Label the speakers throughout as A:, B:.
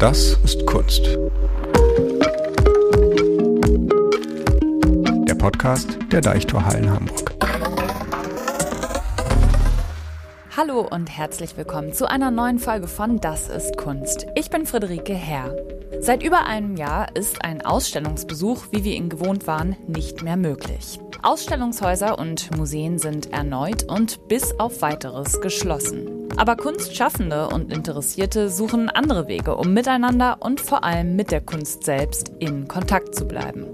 A: Das ist Kunst. Der Podcast der Deichtorhallen Hamburg.
B: Hallo und herzlich willkommen zu einer neuen Folge von Das ist Kunst. Ich bin Friederike Herr. Seit über einem Jahr ist ein Ausstellungsbesuch, wie wir ihn gewohnt waren, nicht mehr möglich. Ausstellungshäuser und Museen sind erneut und bis auf weiteres geschlossen. Aber Kunstschaffende und Interessierte suchen andere Wege, um miteinander und vor allem mit der Kunst selbst in Kontakt zu bleiben.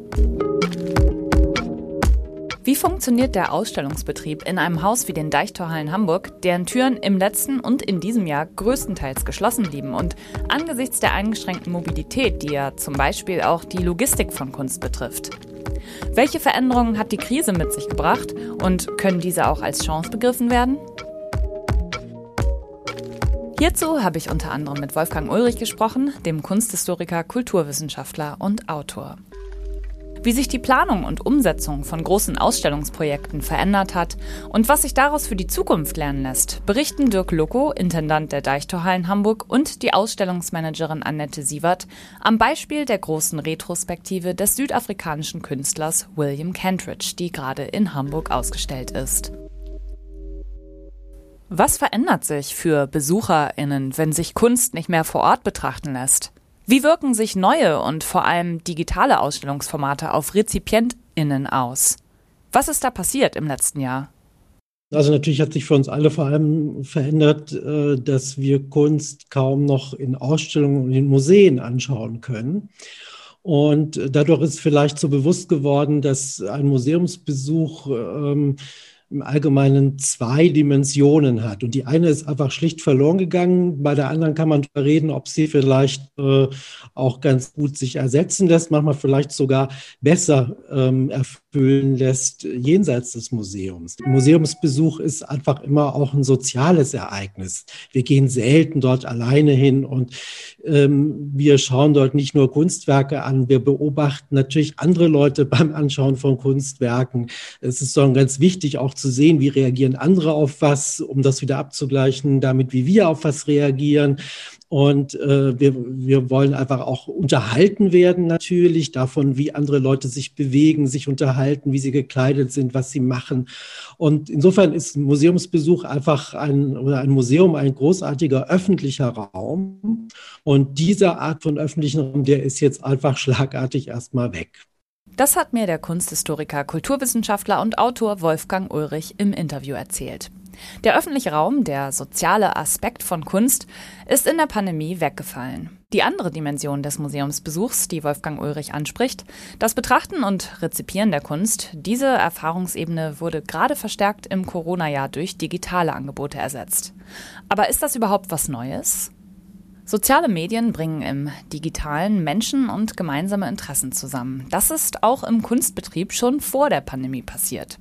B: Wie funktioniert der Ausstellungsbetrieb in einem Haus wie den Deichtorhallen Hamburg, deren Türen im letzten und in diesem Jahr größtenteils geschlossen blieben und angesichts der eingeschränkten Mobilität, die ja zum Beispiel auch die Logistik von Kunst betrifft? Welche Veränderungen hat die Krise mit sich gebracht und können diese auch als Chance begriffen werden? Hierzu habe ich unter anderem mit Wolfgang Ulrich gesprochen, dem Kunsthistoriker, Kulturwissenschaftler und Autor. Wie sich die Planung und Umsetzung von großen Ausstellungsprojekten verändert hat und was sich daraus für die Zukunft lernen lässt, berichten Dirk Lucko, Intendant der Deichtorhallen Hamburg und die Ausstellungsmanagerin Annette Sievert am Beispiel der großen Retrospektive des südafrikanischen Künstlers William Kentridge, die gerade in Hamburg ausgestellt ist. Was verändert sich für BesucherInnen, wenn sich Kunst nicht mehr vor Ort betrachten lässt? Wie wirken sich neue und vor allem digitale Ausstellungsformate auf RezipientInnen aus? Was ist da passiert im letzten Jahr?
C: Also natürlich hat sich für uns alle vor allem verändert, äh, dass wir Kunst kaum noch in Ausstellungen und in Museen anschauen können. Und dadurch ist vielleicht so bewusst geworden, dass ein Museumsbesuch ähm, im Allgemeinen zwei Dimensionen hat. Und die eine ist einfach schlicht verloren gegangen. Bei der anderen kann man darüber reden, ob sie vielleicht äh, auch ganz gut sich ersetzen lässt, manchmal vielleicht sogar besser ähm, erfüllen lässt jenseits des Museums. Museumsbesuch ist einfach immer auch ein soziales Ereignis. Wir gehen selten dort alleine hin und ähm, wir schauen dort nicht nur Kunstwerke an, wir beobachten natürlich andere Leute beim Anschauen von Kunstwerken. Es ist so ganz wichtig auch zu sehen, wie reagieren andere auf was, um das wieder abzugleichen, damit wie wir auf was reagieren. Und äh, wir, wir wollen einfach auch unterhalten werden natürlich davon, wie andere Leute sich bewegen, sich unterhalten, wie sie gekleidet sind, was sie machen. Und insofern ist ein Museumsbesuch einfach ein, oder ein Museum ein großartiger öffentlicher Raum. Und diese Art von öffentlichen Raum, der ist jetzt einfach schlagartig erstmal weg.
B: Das hat mir der Kunsthistoriker, Kulturwissenschaftler und Autor Wolfgang Ulrich im Interview erzählt. Der öffentliche Raum, der soziale Aspekt von Kunst, ist in der Pandemie weggefallen. Die andere Dimension des Museumsbesuchs, die Wolfgang Ulrich anspricht, das Betrachten und Rezipieren der Kunst, diese Erfahrungsebene wurde gerade verstärkt im Corona-Jahr durch digitale Angebote ersetzt. Aber ist das überhaupt was Neues? Soziale Medien bringen im digitalen Menschen und gemeinsame Interessen zusammen. Das ist auch im Kunstbetrieb schon vor der Pandemie passiert.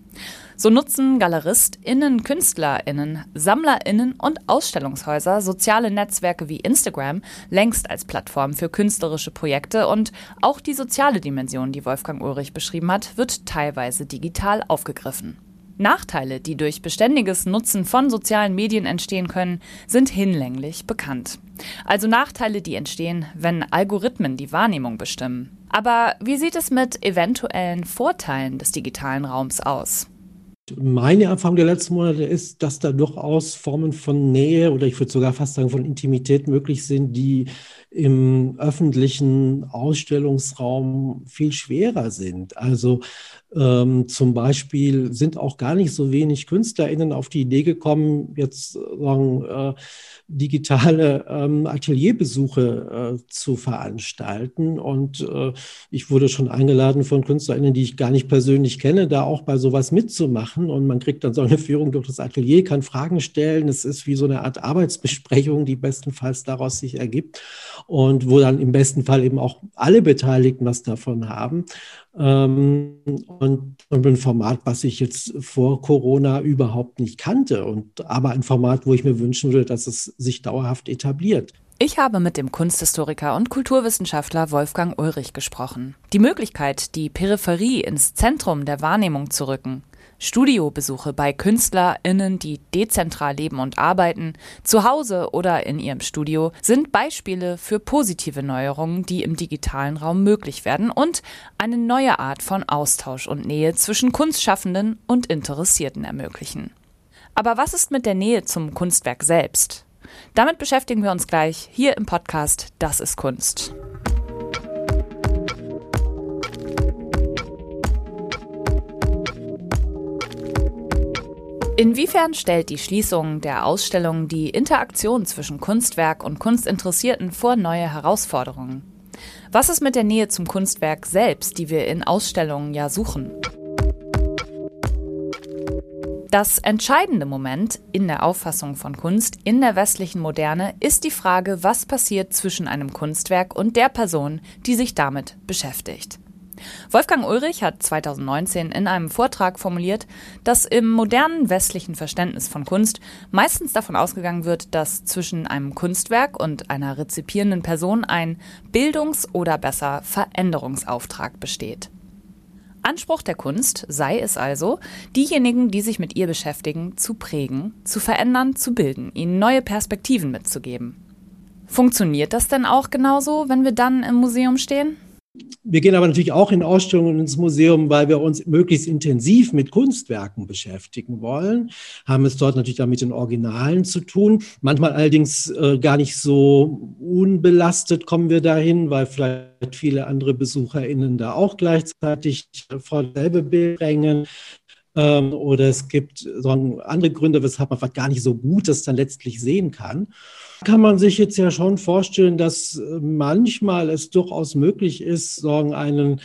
B: So nutzen GaleristInnen, KünstlerInnen, SammlerInnen und Ausstellungshäuser soziale Netzwerke wie Instagram längst als Plattform für künstlerische Projekte und auch die soziale Dimension, die Wolfgang Ulrich beschrieben hat, wird teilweise digital aufgegriffen. Nachteile, die durch beständiges Nutzen von sozialen Medien entstehen können, sind hinlänglich bekannt. Also Nachteile, die entstehen, wenn Algorithmen die Wahrnehmung bestimmen. Aber wie sieht es mit eventuellen Vorteilen des digitalen Raums aus?
C: Meine Erfahrung der letzten Monate ist, dass da durchaus Formen von Nähe oder ich würde sogar fast sagen von Intimität möglich sind, die im öffentlichen Ausstellungsraum viel schwerer sind. Also ähm, zum Beispiel sind auch gar nicht so wenig KünstlerInnen auf die Idee gekommen, jetzt sagen, äh, digitale ähm, Atelierbesuche äh, zu veranstalten. Und äh, ich wurde schon eingeladen von KünstlerInnen, die ich gar nicht persönlich kenne, da auch bei sowas mitzumachen. Und man kriegt dann so eine Führung durch das Atelier, kann Fragen stellen. Es ist wie so eine Art Arbeitsbesprechung, die bestenfalls daraus sich ergibt und wo dann im besten Fall eben auch alle Beteiligten was davon haben. Ähm, und, ein Format, was ich jetzt vor Corona überhaupt nicht kannte. Und aber ein Format, wo ich mir wünschen würde, dass es sich dauerhaft etabliert.
B: Ich habe mit dem Kunsthistoriker und Kulturwissenschaftler Wolfgang Ulrich gesprochen. Die Möglichkeit, die Peripherie ins Zentrum der Wahrnehmung zu rücken, Studiobesuche bei KünstlerInnen, die dezentral leben und arbeiten, zu Hause oder in ihrem Studio, sind Beispiele für positive Neuerungen, die im digitalen Raum möglich werden und eine neue Art von Austausch und Nähe zwischen Kunstschaffenden und Interessierten ermöglichen. Aber was ist mit der Nähe zum Kunstwerk selbst? Damit beschäftigen wir uns gleich hier im Podcast Das ist Kunst. Inwiefern stellt die Schließung der Ausstellung die Interaktion zwischen Kunstwerk und Kunstinteressierten vor neue Herausforderungen? Was ist mit der Nähe zum Kunstwerk selbst, die wir in Ausstellungen ja suchen? Das entscheidende Moment in der Auffassung von Kunst in der westlichen Moderne ist die Frage, was passiert zwischen einem Kunstwerk und der Person, die sich damit beschäftigt. Wolfgang Ulrich hat 2019 in einem Vortrag formuliert, dass im modernen westlichen Verständnis von Kunst meistens davon ausgegangen wird, dass zwischen einem Kunstwerk und einer rezipierenden Person ein Bildungs- oder besser Veränderungsauftrag besteht. Anspruch der Kunst sei es also, diejenigen, die sich mit ihr beschäftigen, zu prägen, zu verändern, zu bilden, ihnen neue Perspektiven mitzugeben. Funktioniert das denn auch genauso, wenn wir dann im Museum stehen?
C: Wir gehen aber natürlich auch in Ausstellungen ins Museum, weil wir uns möglichst intensiv mit Kunstwerken beschäftigen wollen, haben es dort natürlich dann mit den Originalen zu tun. Manchmal allerdings äh, gar nicht so unbelastet kommen wir dahin, weil vielleicht viele andere BesucherInnen da auch gleichzeitig vor dasselbe Bild drängen ähm, oder es gibt so andere Gründe, weshalb man vielleicht gar nicht so gut das dann letztlich sehen kann kann man sich jetzt ja schon vorstellen, dass äh, manchmal es durchaus möglich ist, sagen, einen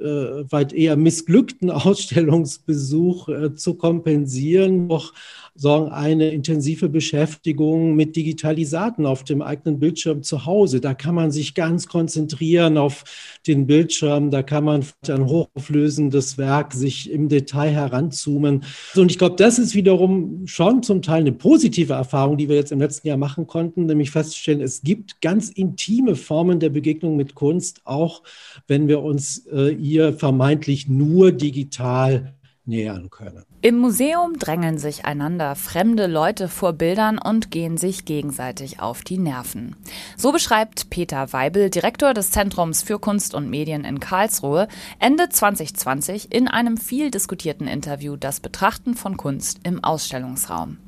C: äh, weit eher missglückten Ausstellungsbesuch äh, zu kompensieren, doch sagen, eine intensive Beschäftigung mit Digitalisaten auf dem eigenen Bildschirm zu Hause. Da kann man sich ganz konzentrieren auf den Bildschirm, da kann man ein hochauflösendes Werk sich im Detail heranzoomen. Und ich glaube, das ist wiederum schon zum Teil eine positive Erfahrung, die wir jetzt im letzten Jahr machen konnten, nämlich feststellen, es gibt ganz intime Formen der Begegnung mit Kunst, auch wenn wir uns äh, ihr vermeintlich nur digital nähern können.
B: Im Museum drängen sich einander fremde Leute vor Bildern und gehen sich gegenseitig auf die Nerven. So beschreibt Peter Weibel, Direktor des Zentrums für Kunst und Medien in Karlsruhe, Ende 2020 in einem viel diskutierten Interview das Betrachten von Kunst im Ausstellungsraum.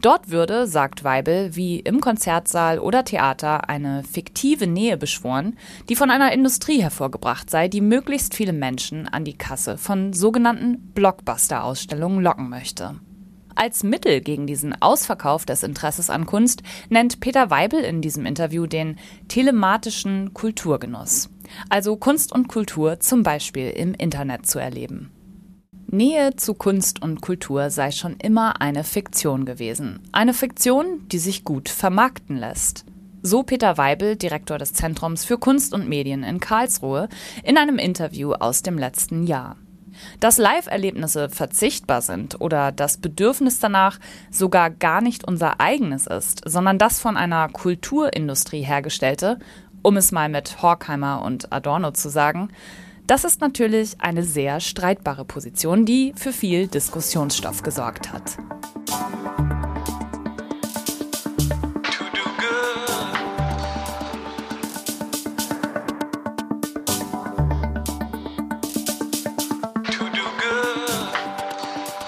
B: Dort würde, sagt Weibel, wie im Konzertsaal oder Theater eine fiktive Nähe beschworen, die von einer Industrie hervorgebracht sei, die möglichst viele Menschen an die Kasse von sogenannten Blockbuster-Ausstellungen locken möchte. Als Mittel gegen diesen Ausverkauf des Interesses an Kunst nennt Peter Weibel in diesem Interview den telematischen Kulturgenuss, also Kunst und Kultur zum Beispiel im Internet zu erleben. Nähe zu Kunst und Kultur sei schon immer eine Fiktion gewesen. Eine Fiktion, die sich gut vermarkten lässt. So Peter Weibel, Direktor des Zentrums für Kunst und Medien in Karlsruhe, in einem Interview aus dem letzten Jahr. Dass Live-Erlebnisse verzichtbar sind oder das Bedürfnis danach sogar gar nicht unser eigenes ist, sondern das von einer Kulturindustrie hergestellte, um es mal mit Horkheimer und Adorno zu sagen, das ist natürlich eine sehr streitbare Position, die für viel Diskussionsstoff gesorgt hat.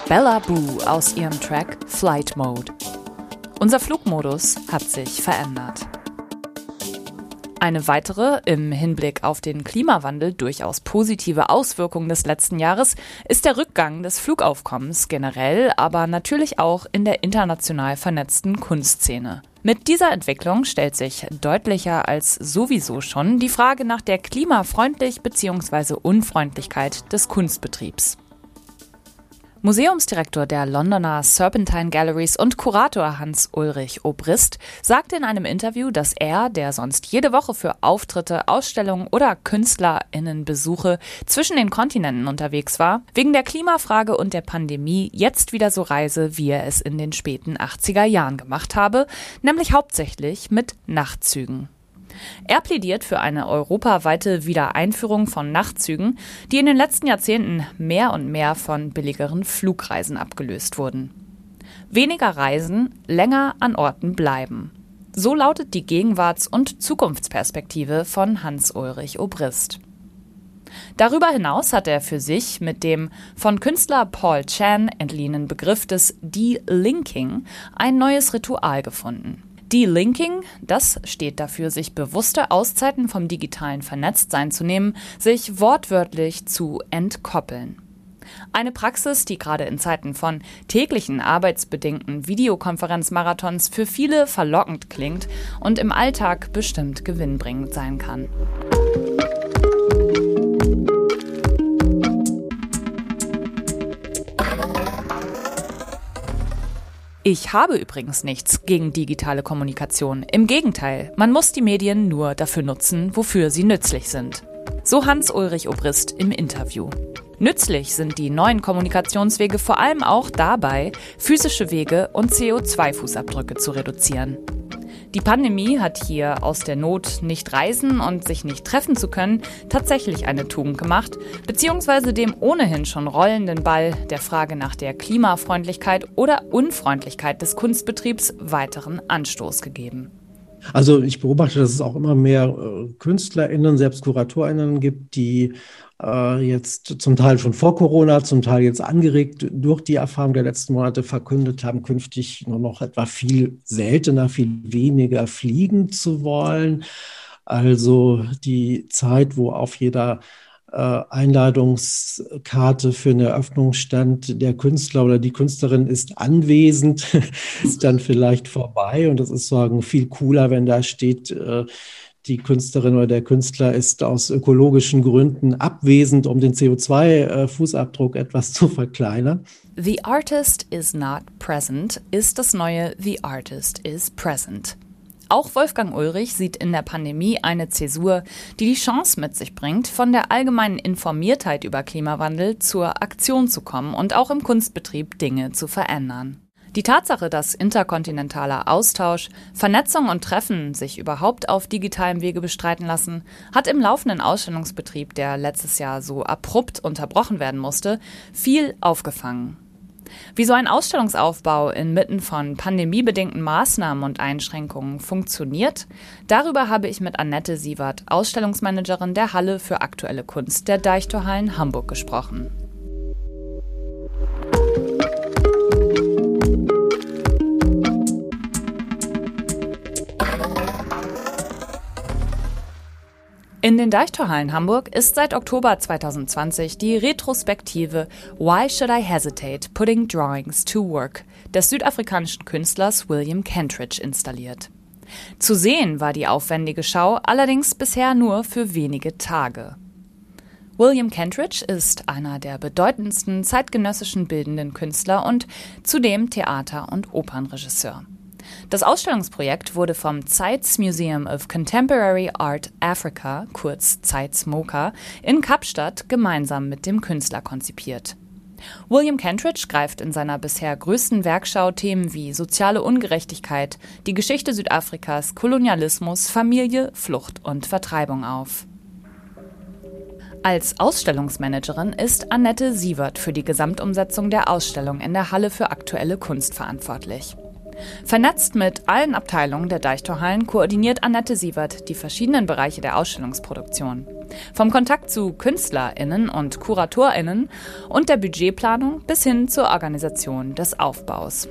B: Bella Boo aus ihrem Track Flight Mode. Unser Flugmodus hat sich verändert. Eine weitere, im Hinblick auf den Klimawandel durchaus positive Auswirkung des letzten Jahres ist der Rückgang des Flugaufkommens generell, aber natürlich auch in der international vernetzten Kunstszene. Mit dieser Entwicklung stellt sich deutlicher als sowieso schon die Frage nach der klimafreundlich bzw. Unfreundlichkeit des Kunstbetriebs. Museumsdirektor der Londoner Serpentine Galleries und Kurator Hans-Ulrich Obrist sagte in einem Interview, dass er, der sonst jede Woche für Auftritte, Ausstellungen oder KünstlerInnenbesuche zwischen den Kontinenten unterwegs war, wegen der Klimafrage und der Pandemie jetzt wieder so reise, wie er es in den späten 80er Jahren gemacht habe, nämlich hauptsächlich mit Nachtzügen. Er plädiert für eine europaweite Wiedereinführung von Nachtzügen, die in den letzten Jahrzehnten mehr und mehr von billigeren Flugreisen abgelöst wurden. Weniger Reisen, länger an Orten bleiben. So lautet die Gegenwarts- und Zukunftsperspektive von Hans-Ulrich Obrist. Darüber hinaus hat er für sich mit dem von Künstler Paul Chan entliehenen Begriff des De-Linking ein neues Ritual gefunden. De-Linking, das steht dafür, sich bewusste Auszeiten vom digitalen Vernetztsein zu nehmen, sich wortwörtlich zu entkoppeln. Eine Praxis, die gerade in Zeiten von täglichen arbeitsbedingten Videokonferenzmarathons für viele verlockend klingt und im Alltag bestimmt gewinnbringend sein kann. Ich habe übrigens nichts gegen digitale Kommunikation. Im Gegenteil, man muss die Medien nur dafür nutzen, wofür sie nützlich sind. So Hans-Ulrich Obrist im Interview. Nützlich sind die neuen Kommunikationswege vor allem auch dabei, physische Wege und CO2-Fußabdrücke zu reduzieren. Die Pandemie hat hier aus der Not, nicht reisen und sich nicht treffen zu können, tatsächlich eine Tugend gemacht, beziehungsweise dem ohnehin schon rollenden Ball der Frage nach der Klimafreundlichkeit oder Unfreundlichkeit des Kunstbetriebs weiteren Anstoß gegeben.
C: Also ich beobachte, dass es auch immer mehr äh, KünstlerInnen, selbst KuratorInnen gibt, die äh, jetzt zum Teil schon vor Corona, zum Teil jetzt angeregt durch die Erfahrung der letzten Monate verkündet haben, künftig nur noch etwa viel seltener, viel weniger fliegen zu wollen. Also die Zeit, wo auf jeder äh, Einladungskarte für eine Eröffnung stand, der Künstler oder die Künstlerin ist anwesend, ist dann vielleicht vorbei. Und das ist sagen viel cooler, wenn da steht, äh, die Künstlerin oder der Künstler ist aus ökologischen Gründen abwesend, um den CO2-Fußabdruck äh, etwas zu verkleinern.
B: The artist is not present ist das neue The artist is present. Auch Wolfgang Ulrich sieht in der Pandemie eine Zäsur, die die Chance mit sich bringt, von der allgemeinen Informiertheit über Klimawandel zur Aktion zu kommen und auch im Kunstbetrieb Dinge zu verändern. Die Tatsache, dass interkontinentaler Austausch, Vernetzung und Treffen sich überhaupt auf digitalem Wege bestreiten lassen, hat im laufenden Ausstellungsbetrieb, der letztes Jahr so abrupt unterbrochen werden musste, viel aufgefangen. Wie so ein Ausstellungsaufbau inmitten von pandemiebedingten Maßnahmen und Einschränkungen funktioniert, darüber habe ich mit Annette Sievert, Ausstellungsmanagerin der Halle für aktuelle Kunst der Deichtorhallen Hamburg gesprochen. In den Deichtorhallen Hamburg ist seit Oktober 2020 die Retrospektive Why Should I Hesitate Putting Drawings to Work des südafrikanischen Künstlers William Kentridge installiert. Zu sehen war die aufwendige Schau allerdings bisher nur für wenige Tage. William Kentridge ist einer der bedeutendsten zeitgenössischen bildenden Künstler und zudem Theater- und Opernregisseur. Das Ausstellungsprojekt wurde vom Zeitz Museum of Contemporary Art Africa, kurz Zeitz MoCA, in Kapstadt gemeinsam mit dem Künstler konzipiert. William Kentridge greift in seiner bisher größten Werkschau Themen wie soziale Ungerechtigkeit, die Geschichte Südafrikas, Kolonialismus, Familie, Flucht und Vertreibung auf. Als Ausstellungsmanagerin ist Annette Sievert für die Gesamtumsetzung der Ausstellung in der Halle für aktuelle Kunst verantwortlich. Vernetzt mit allen Abteilungen der Deichtorhallen koordiniert Annette Sievert die verschiedenen Bereiche der Ausstellungsproduktion. Vom Kontakt zu KünstlerInnen und KuratorInnen und der Budgetplanung bis hin zur Organisation des Aufbaus.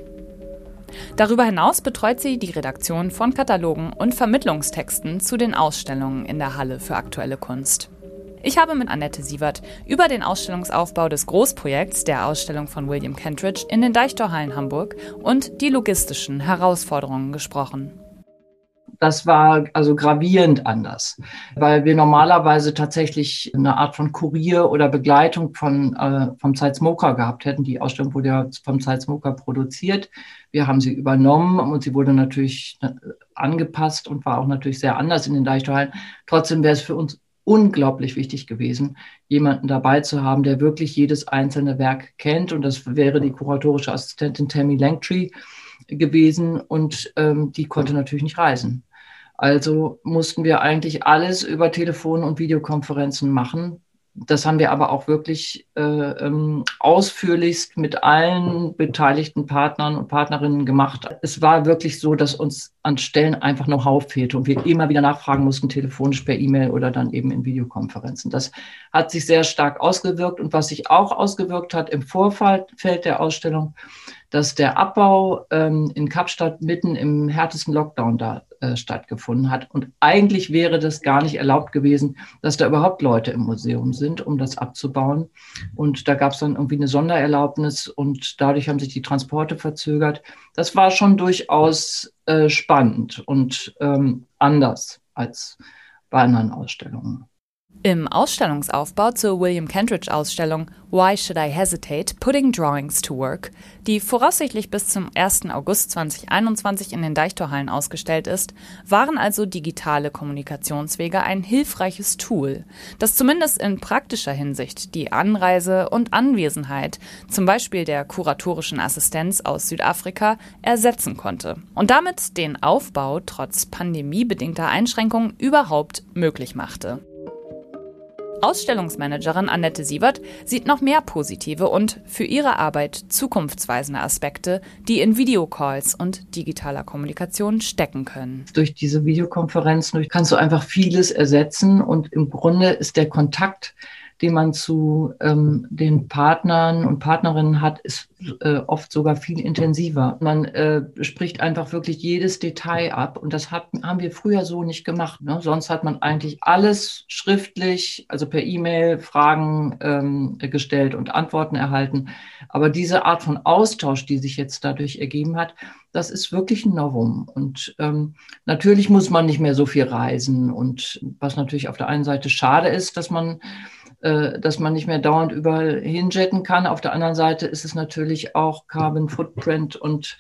B: Darüber hinaus betreut sie die Redaktion von Katalogen und Vermittlungstexten zu den Ausstellungen in der Halle für aktuelle Kunst. Ich habe mit Annette Sievert über den Ausstellungsaufbau des Großprojekts der Ausstellung von William Kentridge in den Deichtorhallen Hamburg und die logistischen Herausforderungen gesprochen.
D: Das war also gravierend anders, weil wir normalerweise tatsächlich eine Art von Kurier oder Begleitung von, äh, vom Zeitsmoker gehabt hätten. Die Ausstellung wurde ja vom Zeitsmoker produziert. Wir haben sie übernommen und sie wurde natürlich äh, angepasst und war auch natürlich sehr anders in den Deichtorhallen. Trotzdem wäre es für uns unglaublich wichtig gewesen, jemanden dabei zu haben, der wirklich jedes einzelne Werk kennt. Und das wäre die kuratorische Assistentin Tammy Langtree gewesen. Und ähm, die konnte natürlich nicht reisen. Also mussten wir eigentlich alles über Telefon- und Videokonferenzen machen. Das haben wir aber auch wirklich äh, ähm, ausführlichst mit allen beteiligten Partnern und Partnerinnen gemacht. Es war wirklich so, dass uns an Stellen einfach Know-how fehlte und wir immer wieder nachfragen mussten, telefonisch per E-Mail oder dann eben in Videokonferenzen. Das hat sich sehr stark ausgewirkt und was sich auch ausgewirkt hat im Vorfeld der Ausstellung, dass der Abbau ähm, in Kapstadt mitten im härtesten Lockdown da äh, stattgefunden hat. Und eigentlich wäre das gar nicht erlaubt gewesen, dass da überhaupt Leute im Museum sind, um das abzubauen. Und da gab es dann irgendwie eine Sondererlaubnis und dadurch haben sich die Transporte verzögert. Das war schon durchaus äh, spannend und ähm, anders als bei anderen Ausstellungen.
B: Im Ausstellungsaufbau zur William Kentridge Ausstellung Why Should I Hesitate? Putting Drawings to Work, die voraussichtlich bis zum 1. August 2021 in den Deichtorhallen ausgestellt ist, waren also digitale Kommunikationswege ein hilfreiches Tool, das zumindest in praktischer Hinsicht die Anreise und Anwesenheit, zum Beispiel der kuratorischen Assistenz aus Südafrika, ersetzen konnte und damit den Aufbau trotz pandemiebedingter Einschränkungen überhaupt möglich machte. Ausstellungsmanagerin Annette Sievert sieht noch mehr positive und für ihre Arbeit zukunftsweisende Aspekte, die in Videocalls und digitaler Kommunikation stecken können.
D: Durch diese Videokonferenzen kannst du einfach vieles ersetzen und im Grunde ist der Kontakt den man zu ähm, den Partnern und Partnerinnen hat, ist äh, oft sogar viel intensiver. Man äh, spricht einfach wirklich jedes Detail ab und das hat, haben wir früher so nicht gemacht. Ne? Sonst hat man eigentlich alles schriftlich, also per E-Mail Fragen ähm, gestellt und Antworten erhalten. Aber diese Art von Austausch, die sich jetzt dadurch ergeben hat, das ist wirklich ein Novum. Und ähm, natürlich muss man nicht mehr so viel reisen. Und was natürlich auf der einen Seite schade ist, dass man dass man nicht mehr dauernd überall hinjetten kann. Auf der anderen Seite ist es natürlich auch Carbon Footprint und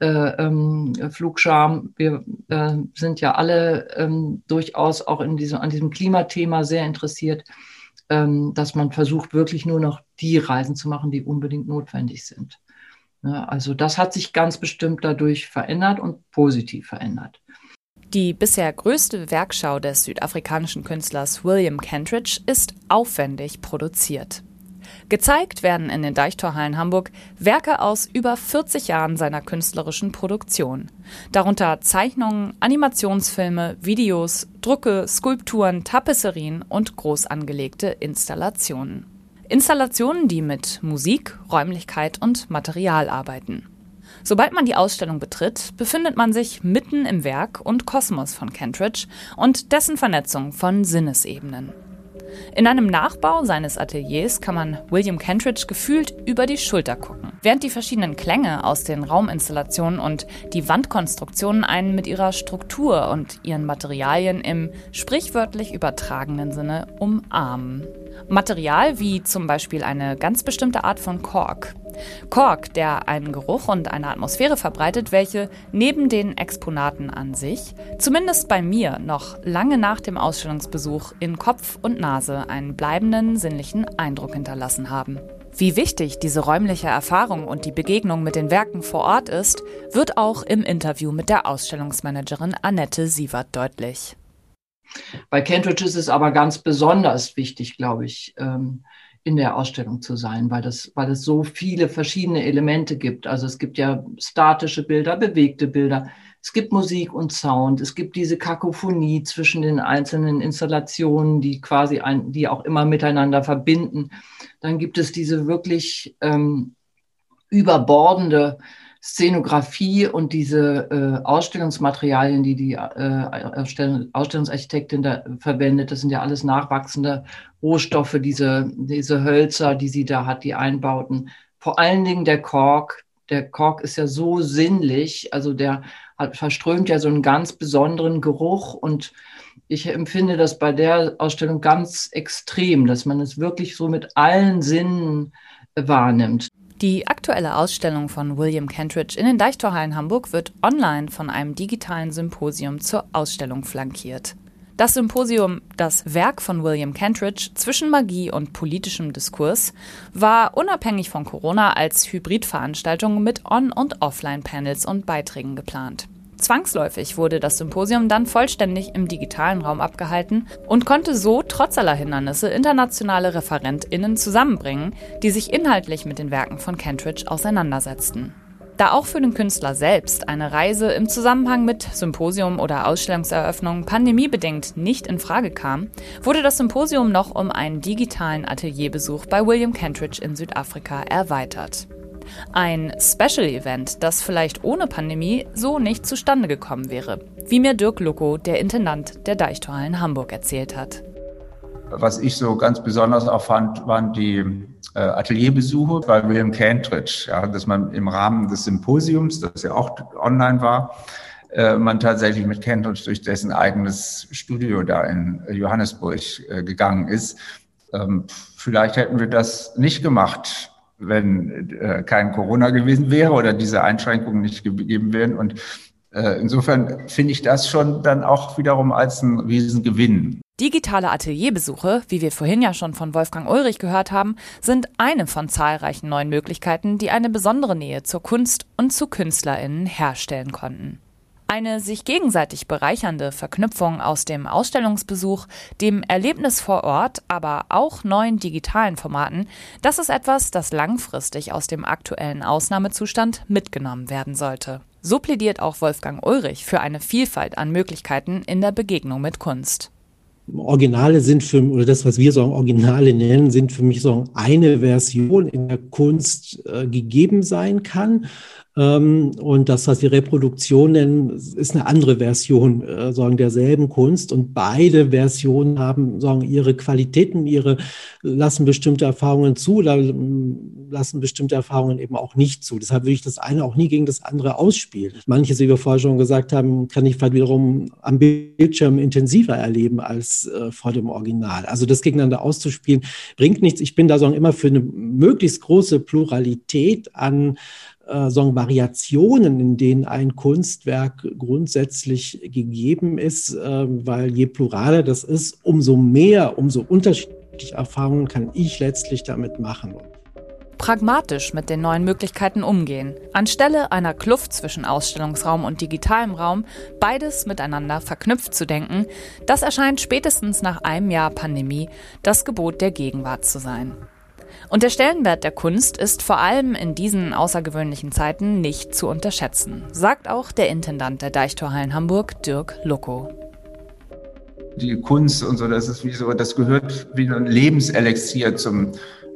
D: äh, ähm, Flugscham. Wir äh, sind ja alle ähm, durchaus auch in diesem, an diesem Klimathema sehr interessiert, ähm, dass man versucht, wirklich nur noch die Reisen zu machen, die unbedingt notwendig sind. Ja, also das hat sich ganz bestimmt dadurch verändert und positiv verändert.
B: Die bisher größte Werkschau des südafrikanischen Künstlers William Kentridge ist aufwendig produziert. Gezeigt werden in den Deichtorhallen Hamburg Werke aus über 40 Jahren seiner künstlerischen Produktion. Darunter Zeichnungen, Animationsfilme, Videos, Drucke, Skulpturen, Tapisserien und groß angelegte Installationen. Installationen, die mit Musik, Räumlichkeit und Material arbeiten. Sobald man die Ausstellung betritt, befindet man sich mitten im Werk und Kosmos von Kentridge und dessen Vernetzung von Sinnesebenen. In einem Nachbau seines Ateliers kann man William Kentridge gefühlt über die Schulter gucken, während die verschiedenen Klänge aus den Rauminstallationen und die Wandkonstruktionen einen mit ihrer Struktur und ihren Materialien im sprichwörtlich übertragenen Sinne umarmen. Material wie zum Beispiel eine ganz bestimmte Art von Kork. Kork, der einen Geruch und eine Atmosphäre verbreitet, welche neben den Exponaten an sich, zumindest bei mir noch lange nach dem Ausstellungsbesuch in Kopf und Nase einen bleibenden sinnlichen Eindruck hinterlassen haben. Wie wichtig diese räumliche Erfahrung und die Begegnung mit den Werken vor Ort ist, wird auch im Interview mit der Ausstellungsmanagerin Annette Sievert deutlich.
D: Bei Kentridge ist es aber ganz besonders wichtig, glaube ich, ähm, in der Ausstellung zu sein, weil das, weil es so viele verschiedene Elemente gibt. Also es gibt ja statische Bilder, bewegte Bilder, es gibt Musik und Sound, es gibt diese Kakophonie zwischen den einzelnen Installationen, die quasi ein, die auch immer miteinander verbinden. Dann gibt es diese wirklich ähm, überbordende Szenografie und diese äh, Ausstellungsmaterialien, die die äh, Ausstellungsarchitektin da verwendet, das sind ja alles nachwachsende Rohstoffe, diese, diese Hölzer, die sie da hat, die Einbauten. Vor allen Dingen der Kork. Der Kork ist ja so sinnlich, also der hat, verströmt ja so einen ganz besonderen Geruch und ich empfinde das bei der Ausstellung ganz extrem, dass man es wirklich so mit allen Sinnen wahrnimmt.
B: Die aktuelle Ausstellung von William Kentridge in den Deichtorhallen Hamburg wird online von einem digitalen Symposium zur Ausstellung flankiert. Das Symposium Das Werk von William Kentridge zwischen Magie und politischem Diskurs war unabhängig von Corona als Hybridveranstaltung mit On- und Offline-Panels und Beiträgen geplant. Zwangsläufig wurde das Symposium dann vollständig im digitalen Raum abgehalten und konnte so trotz aller Hindernisse internationale ReferentInnen zusammenbringen, die sich inhaltlich mit den Werken von Kentridge auseinandersetzten. Da auch für den Künstler selbst eine Reise im Zusammenhang mit Symposium oder Ausstellungseröffnung pandemiebedingt nicht in Frage kam, wurde das Symposium noch um einen digitalen Atelierbesuch bei William Kentridge in Südafrika erweitert. Ein Special Event, das vielleicht ohne Pandemie so nicht zustande gekommen wäre, wie mir Dirk Lucko, der Intendant der Deichtorhallen Hamburg, erzählt hat.
E: Was ich so ganz besonders auch fand, waren die äh, Atelierbesuche bei William Cantridge, ja, dass man im Rahmen des Symposiums, das ja auch online war, äh, man tatsächlich mit Cantridge durch dessen eigenes Studio da in Johannesburg äh, gegangen ist. Ähm, vielleicht hätten wir das nicht gemacht, wenn äh, kein Corona gewesen wäre oder diese Einschränkungen nicht gegeben wären. Und äh, insofern finde ich das schon dann auch wiederum als ein Riesengewinn.
B: Digitale Atelierbesuche, wie wir vorhin ja schon von Wolfgang Ulrich gehört haben, sind eine von zahlreichen neuen Möglichkeiten, die eine besondere Nähe zur Kunst und zu KünstlerInnen herstellen konnten. Eine sich gegenseitig bereichernde Verknüpfung aus dem Ausstellungsbesuch, dem Erlebnis vor Ort, aber auch neuen digitalen Formaten, das ist etwas, das langfristig aus dem aktuellen Ausnahmezustand mitgenommen werden sollte. So plädiert auch Wolfgang Ulrich für eine Vielfalt an Möglichkeiten in der Begegnung mit Kunst.
C: Originale sind für, oder das, was wir so Originale nennen, sind für mich so eine Version in der Kunst äh, gegeben sein kann. Ähm, und das, was wir Reproduktion nennen, ist eine andere Version äh, sagen, derselben Kunst. Und beide Versionen haben sagen, ihre Qualitäten, ihre lassen bestimmte Erfahrungen zu lassen bestimmte Erfahrungen eben auch nicht zu. Deshalb würde ich das eine auch nie gegen das andere ausspielen. Manches, wie wir vorher schon gesagt haben, kann ich vielleicht wiederum am Bildschirm intensiver erleben als äh, vor dem Original. Also das gegeneinander auszuspielen, bringt nichts. Ich bin da sagen, immer für eine möglichst große Pluralität an äh, Variationen, in denen ein Kunstwerk grundsätzlich gegeben ist, äh, weil je pluraler das ist, umso mehr, umso unterschiedliche Erfahrungen kann ich letztlich damit machen.
B: Pragmatisch mit den neuen Möglichkeiten umgehen. Anstelle einer Kluft zwischen Ausstellungsraum und digitalem Raum, beides miteinander verknüpft zu denken, das erscheint spätestens nach einem Jahr Pandemie das Gebot der Gegenwart zu sein. Und der Stellenwert der Kunst ist vor allem in diesen außergewöhnlichen Zeiten nicht zu unterschätzen, sagt auch der Intendant der Deichtorhallen Hamburg, Dirk Lucko.
E: Die Kunst und so, das ist wie so, das gehört wie ein Lebenselixier zum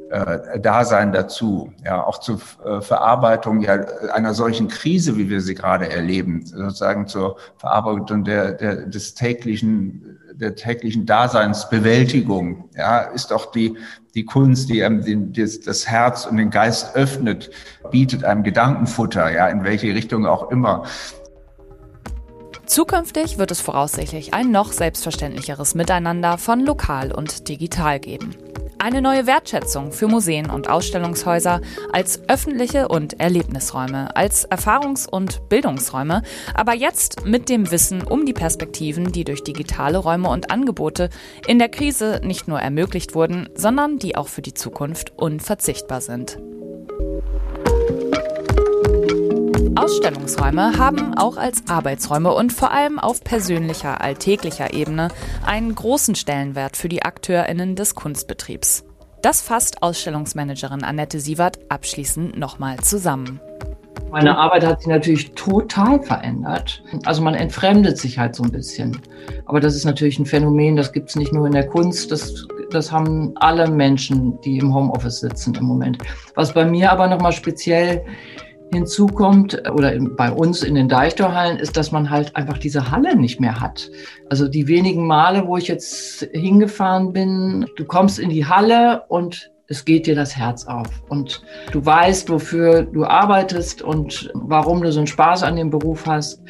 E: äh, Dasein dazu, ja, auch zur äh, Verarbeitung ja, einer solchen Krise, wie wir sie gerade erleben, sozusagen zur Verarbeitung der, der, des täglichen der täglichen Daseinsbewältigung, ja, ist doch die, die Kunst, die einem den, das, das Herz und den Geist öffnet, bietet einem Gedankenfutter, ja, in welche Richtung auch immer.
B: Zukünftig wird es voraussichtlich ein noch selbstverständlicheres Miteinander von lokal und digital geben. Eine neue Wertschätzung für Museen und Ausstellungshäuser als öffentliche und Erlebnisräume, als Erfahrungs- und Bildungsräume, aber jetzt mit dem Wissen um die Perspektiven, die durch digitale Räume und Angebote in der Krise nicht nur ermöglicht wurden, sondern die auch für die Zukunft unverzichtbar sind. Ausstellungsräume haben auch als Arbeitsräume und vor allem auf persönlicher, alltäglicher Ebene einen großen Stellenwert für die AkteurInnen des Kunstbetriebs. Das fasst Ausstellungsmanagerin Annette Sievert abschließend nochmal zusammen.
D: Meine Arbeit hat sich natürlich total verändert. Also man entfremdet sich halt so ein bisschen. Aber das ist natürlich ein Phänomen, das gibt es nicht nur in der Kunst, das, das haben alle Menschen, die im Homeoffice sitzen im Moment. Was bei mir aber nochmal speziell hinzukommt oder bei uns in den Deichtorhallen ist, dass man halt einfach diese Halle nicht mehr hat. Also die wenigen Male, wo ich jetzt hingefahren bin, du kommst in die Halle und es geht dir das Herz auf und du weißt, wofür du arbeitest und warum du so einen Spaß an dem Beruf hast.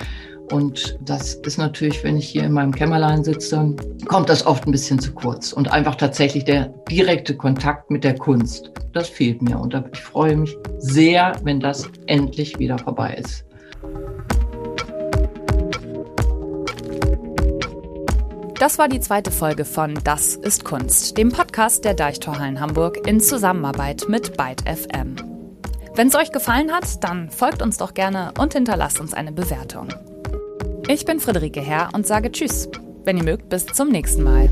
D: Und das ist natürlich, wenn ich hier in meinem Kämmerlein sitze, kommt das oft ein bisschen zu kurz. Und einfach tatsächlich der direkte Kontakt mit der Kunst, das fehlt mir. Und ich freue mich sehr, wenn das endlich wieder vorbei ist.
B: Das war die zweite Folge von Das ist Kunst, dem Podcast der Deichtorhallen Hamburg in Zusammenarbeit mit Byte FM. Wenn es euch gefallen hat, dann folgt uns doch gerne und hinterlasst uns eine Bewertung. Ich bin Friederike Herr und sage Tschüss. Wenn ihr mögt, bis zum nächsten Mal.